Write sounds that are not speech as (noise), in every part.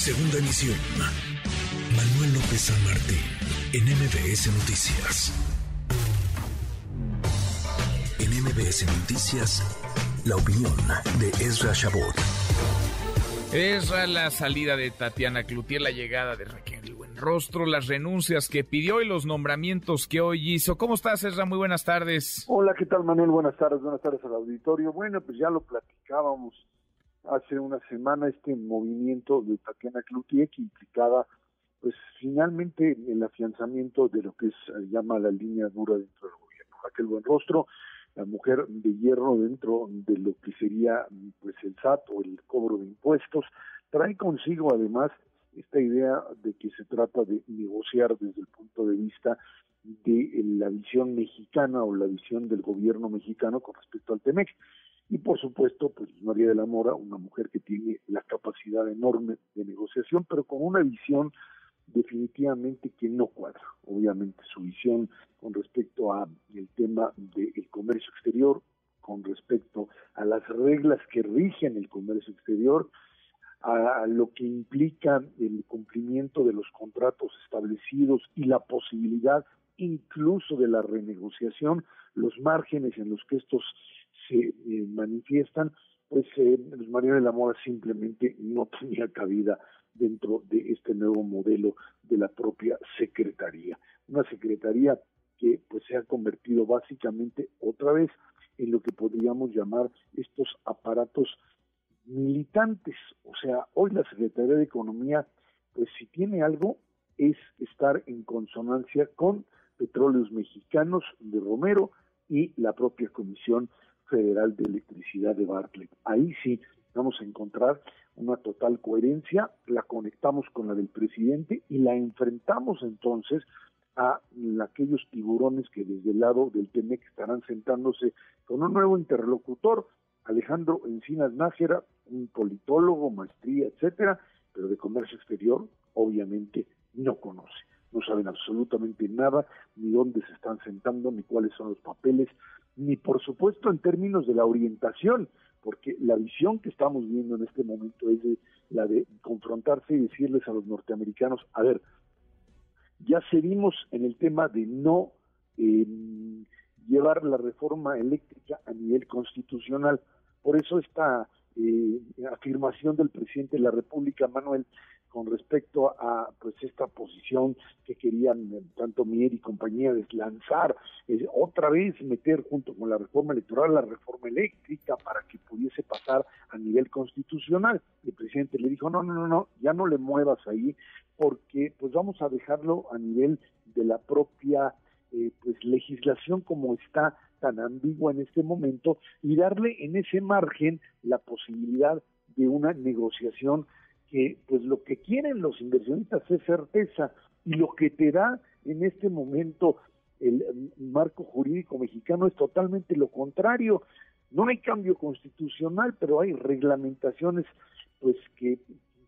Segunda emisión. Manuel López San Martín, en MBS Noticias. En MBS Noticias, la opinión de Ezra Shabot. Ezra, la salida de Tatiana Cloutier, la llegada de Raquel Buenrostro, las renuncias que pidió y los nombramientos que hoy hizo. ¿Cómo estás, Ezra? Muy buenas tardes. Hola, ¿qué tal, Manuel? Buenas tardes, buenas tardes al auditorio. Bueno, pues ya lo platicábamos hace una semana este movimiento de Tatiana Cloutier que implicaba pues finalmente el afianzamiento de lo que se llama la línea dura dentro del gobierno. Raquel Buenrostro, la mujer de hierro dentro de lo que sería pues el SAT o el cobro de impuestos, trae consigo además esta idea de que se trata de negociar desde el punto de vista de la visión mexicana o la visión del gobierno mexicano con respecto al TEMEC. Y por supuesto, pues María de la Mora, una mujer que tiene la capacidad enorme de negociación, pero con una visión definitivamente que no cuadra. Obviamente su visión con respecto a el tema del comercio exterior, con respecto a las reglas que rigen el comercio exterior, a lo que implica el cumplimiento de los contratos establecidos y la posibilidad incluso de la renegociación, los márgenes en los que estos se eh, manifiestan, pues eh, María de la Mora simplemente no (laughs) tenía cabida dentro de este nuevo modelo de la propia Secretaría. Una Secretaría que pues se ha convertido básicamente otra vez en lo que podríamos llamar estos aparatos militantes. O sea, hoy la Secretaría de Economía, pues si tiene algo, es estar en consonancia con Petróleos Mexicanos de Romero y la propia Comisión Federal de Electricidad de Bartlett. Ahí sí vamos a encontrar una total coherencia, la conectamos con la del presidente y la enfrentamos entonces a aquellos tiburones que desde el lado del TEMEC estarán sentándose con un nuevo interlocutor, Alejandro Encinas Nájera, un politólogo, maestría, etcétera, pero de comercio exterior, obviamente no conoce. No saben absolutamente nada, ni dónde se están sentando, ni cuáles son los papeles, ni por supuesto en términos de la orientación, porque la visión que estamos viendo en este momento es la de confrontarse y decirles a los norteamericanos, a ver, ya seguimos en el tema de no em, llevar la reforma eléctrica a nivel constitucional. Por eso esta eh, afirmación del presidente de la República, Manuel, con respecto a pues esta posición que querían eh, tanto Mier y compañía deslanzar, eh, otra vez meter junto con la reforma electoral la reforma eléctrica para que pudiese pasar a nivel constitucional. El presidente le dijo, no, no, no, no, ya no le muevas ahí porque pues vamos a dejarlo a nivel de la propia eh, pues legislación como está tan ambigua en este momento y darle en ese margen la posibilidad de una negociación que pues lo que quieren los inversionistas es certeza y lo que te da en este momento el marco jurídico mexicano es totalmente lo contrario. No hay cambio constitucional, pero hay reglamentaciones pues que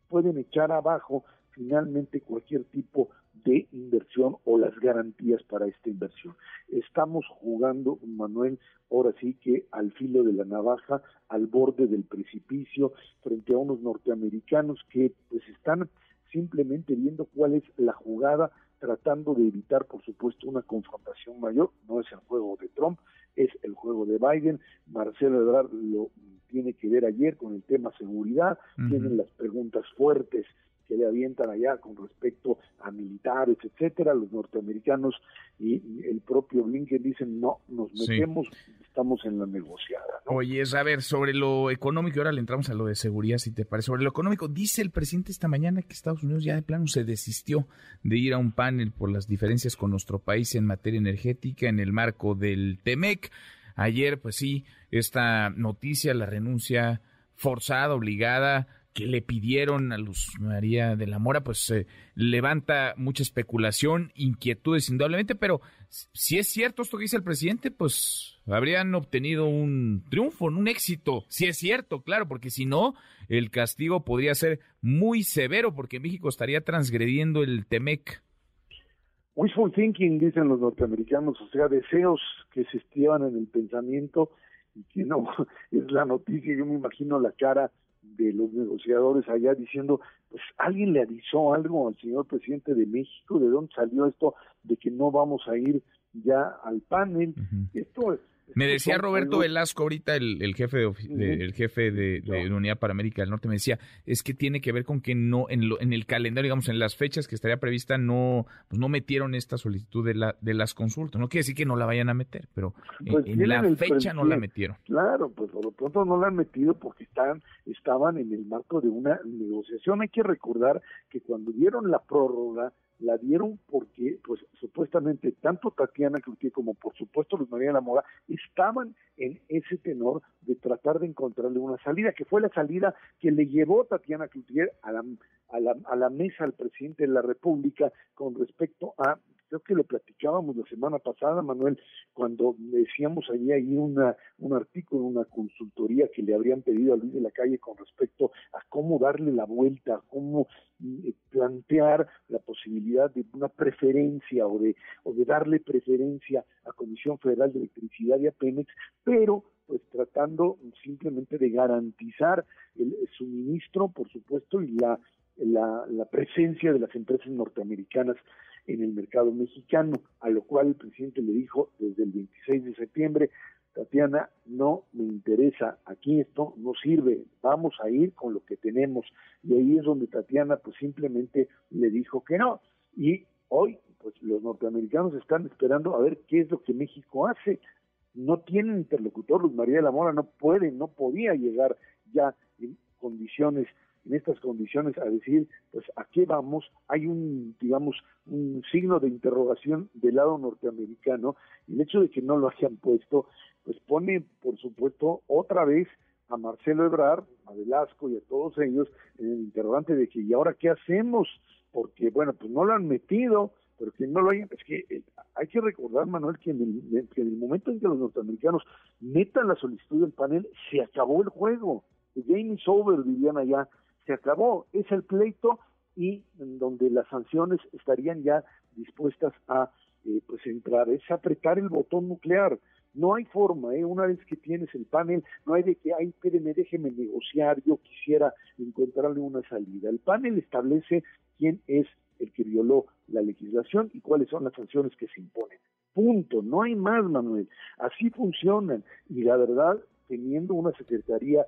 pueden echar abajo finalmente cualquier tipo de inversión o las garantías para esta inversión. Estamos jugando, Manuel, ahora sí que al filo de la navaja, al borde del precipicio, frente a unos norteamericanos que pues están simplemente viendo cuál es la jugada, tratando de evitar, por supuesto, una confrontación mayor. No es el juego de Trump, es el juego de Biden. Marcelo Ebrard lo tiene que ver ayer con el tema seguridad, tienen las preguntas fuertes que le avientan allá con respecto a militares, etcétera, los norteamericanos y el propio Blinken dicen no, nos metemos, estamos en la negociada. Oye, es a ver, sobre lo económico, ahora le entramos a lo de seguridad, si te parece. Sobre lo económico, dice el presidente esta mañana que Estados Unidos ya de plano se desistió de ir a un panel por las diferencias con nuestro país en materia energética en el marco del TEMEC. Ayer, pues sí, esta noticia, la renuncia forzada, obligada que le pidieron a Luz María de la Mora, pues eh, levanta mucha especulación, inquietudes indudablemente, pero si es cierto esto que dice el presidente, pues habrían obtenido un triunfo, un éxito, si es cierto, claro, porque si no, el castigo podría ser muy severo, porque México estaría transgrediendo el TEMEC. Wishful thinking, dicen los norteamericanos, o sea, deseos que se estivan en el pensamiento y que no (laughs) es la noticia, yo me imagino la cara de los negociadores allá diciendo, pues alguien le avisó algo al señor presidente de México, de dónde salió esto de que no vamos a ir ya al panel. Esto me decía Roberto Velasco ahorita, el, jefe de, el jefe de, Unidad para América del Norte, me decía, es que tiene que ver con que no, en, en el calendario, digamos, en las fechas que estaría prevista, no, pues no metieron esta solicitud de, la, de las consultas. No quiere decir que no la vayan a meter, pero pues en, la fecha no la metieron. Claro, pues por lo pronto no la han metido porque están, estaban en el marco de una negociación. Hay que recordar que cuando dieron la prórroga, la dieron porque, pues, supuestamente tanto Tatiana Cloutier como, por supuesto, Luis María de la Mora estaban en ese tenor de tratar de encontrarle una salida, que fue la salida que le llevó Tatiana Cloutier a la, a la, a la mesa al presidente de la República con respecto a creo que lo platicábamos la semana pasada, Manuel, cuando decíamos allí ahí una, un artículo, una consultoría que le habrían pedido a Luis de la Calle con respecto a cómo darle la vuelta, a cómo eh, plantear la posibilidad de una preferencia o de, o de darle preferencia a Comisión Federal de Electricidad y a Pemex, pero pues tratando simplemente de garantizar el suministro, por supuesto, y la, la, la presencia de las empresas norteamericanas en el mercado mexicano, a lo cual el presidente le dijo desde el 26 de septiembre, Tatiana, no me interesa, aquí esto no sirve, vamos a ir con lo que tenemos. Y ahí es donde Tatiana pues simplemente le dijo que no. Y hoy pues los norteamericanos están esperando a ver qué es lo que México hace. No tienen interlocutor, Luz María de la Mora no puede, no podía llegar ya en condiciones en estas condiciones a decir, pues, ¿a qué vamos? Hay un, digamos, un signo de interrogación del lado norteamericano y el hecho de que no lo hayan puesto, pues pone, por supuesto, otra vez a Marcelo Ebrard, a Velasco y a todos ellos en el interrogante de que, ¿y ahora qué hacemos? Porque, bueno, pues no lo han metido, pero que no lo hayan, es que eh, hay que recordar, Manuel, que en, el, que en el momento en que los norteamericanos metan la solicitud del panel, se acabó el juego. The game is over, dirían allá se acabó, es el pleito y en donde las sanciones estarían ya dispuestas a eh, pues entrar, es apretar el botón nuclear. No hay forma, ¿eh? una vez que tienes el panel, no hay de que, ay, espéreme, déjeme negociar, yo quisiera encontrarle una salida. El panel establece quién es el que violó la legislación y cuáles son las sanciones que se imponen. Punto, no hay más, Manuel. Así funcionan. Y la verdad, teniendo una secretaría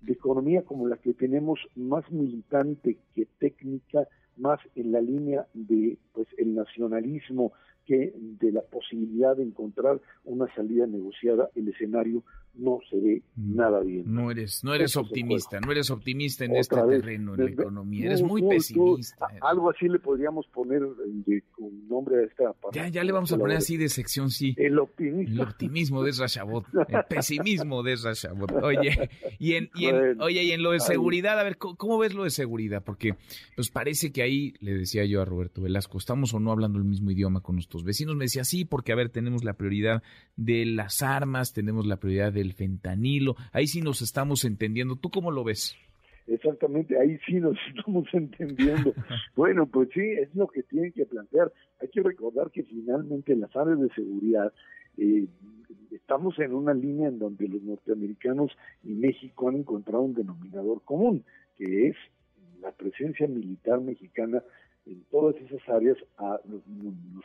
de economía como la que tenemos más militante que técnica, más en la línea de pues el nacionalismo que de la posibilidad de encontrar una salida negociada, el escenario no se ve mm. nada bien. No eres, no eres optimista, no eres optimista en este terreno, en la economía, eres muy pesimista. algo así le podríamos poner de, con nombre a esta Ya, ya le vamos a poner así de sección, sí. El optimismo. El optimismo de Rashabot, el pesimismo de Rashabot. Oye, y en, y en oye, y en lo de seguridad, a ver, ¿cómo, ves lo de seguridad? Porque pues parece que ahí, le decía yo a Roberto Velasco, estamos o no hablando el mismo idioma con nuestros vecinos. Me decía, sí, porque a ver, tenemos la prioridad de las armas, tenemos la prioridad del fentanilo. Ahí sí nos estamos entendiendo. ¿Tú cómo lo ves? Exactamente, ahí sí nos (laughs) estamos entendiendo. (laughs) bueno, pues sí, es lo que tienen que plantear. Hay que recordar que finalmente en las áreas de seguridad eh, estamos en una línea en donde los norteamericanos y México han encontrado un denominador común, que es la presencia militar mexicana en todas esas áreas. A los,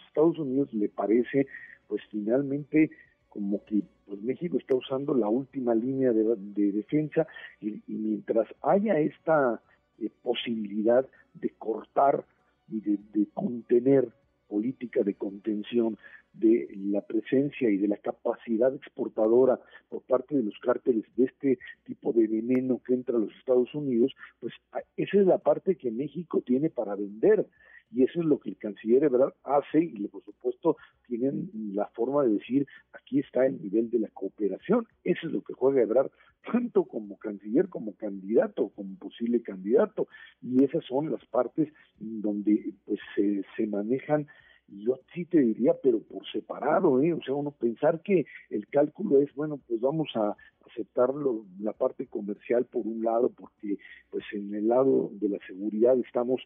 Estados Unidos le parece, pues finalmente, como que pues México está usando la última línea de, defensa y, mientras haya esta eh, posibilidad de cortar y de, contener política de contención de la presencia y de la capacidad exportadora por parte de los cárteles de este tipo de veneno que entra a los Estados Unidos, pues esa es la parte que México tiene para vender. Y eso es lo que el canciller Ebrard hace y por supuesto tienen la forma de decir aquí está el nivel de la cooperación, eso es lo que juega Ebrard tanto como canciller como candidato, como posible candidato. Y esas son las partes donde pues se, se manejan yo sí te diría, pero por separado, ¿eh? O sea, uno pensar que el cálculo es, bueno, pues vamos a aceptarlo, la parte comercial por un lado, porque pues en el lado de la seguridad estamos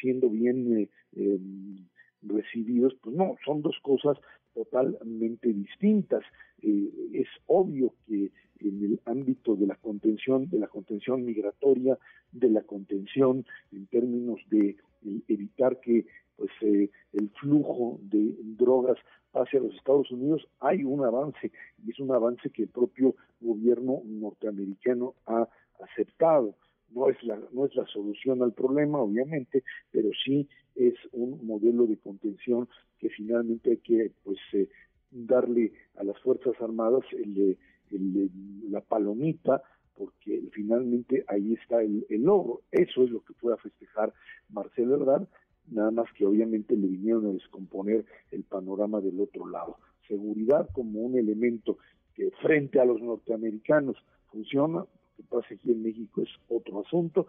siendo bien eh, em, recibidos, pues no, son dos cosas totalmente distintas. Eh, es obvio que en el ámbito de la contención, de la contención migratoria, de la contención en términos de evitar que pues eh, el flujo de drogas hacia los Estados Unidos hay un avance y es un avance que el propio gobierno norteamericano ha aceptado. No es la no es la solución al problema obviamente pero sí es un modelo de contención que finalmente hay que pues eh, darle a las fuerzas armadas el, la palomita porque finalmente ahí está el, el, logro eso es lo que fue a festejar Marcelo Ebrard nada más que obviamente le vinieron a descomponer el panorama del otro lado. Seguridad como un elemento que frente a los norteamericanos funciona que pasa aquí en México es otro asunto.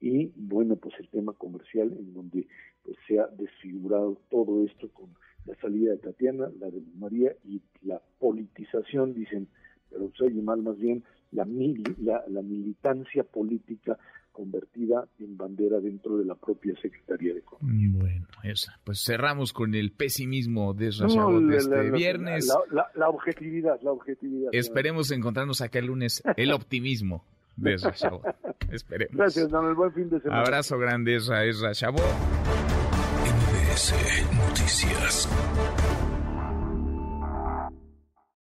Y bueno pues el tema comercial en donde pues se ha desfigurado todo esto con la salida de Tatiana, la de María y la politización dicen pero se oye mal más bien la, la, la militancia política convertida en bandera dentro de la propia Secretaría de Economía. Bueno, esa. Pues cerramos con el pesimismo de de este viernes. La, objetividad, la objetividad. Esperemos encontrarnos acá el lunes el optimismo de Esra (laughs) Esperemos. Gracias, Don. El buen fin de semana. Abrazo grande, Esra, Esra MBS Noticias.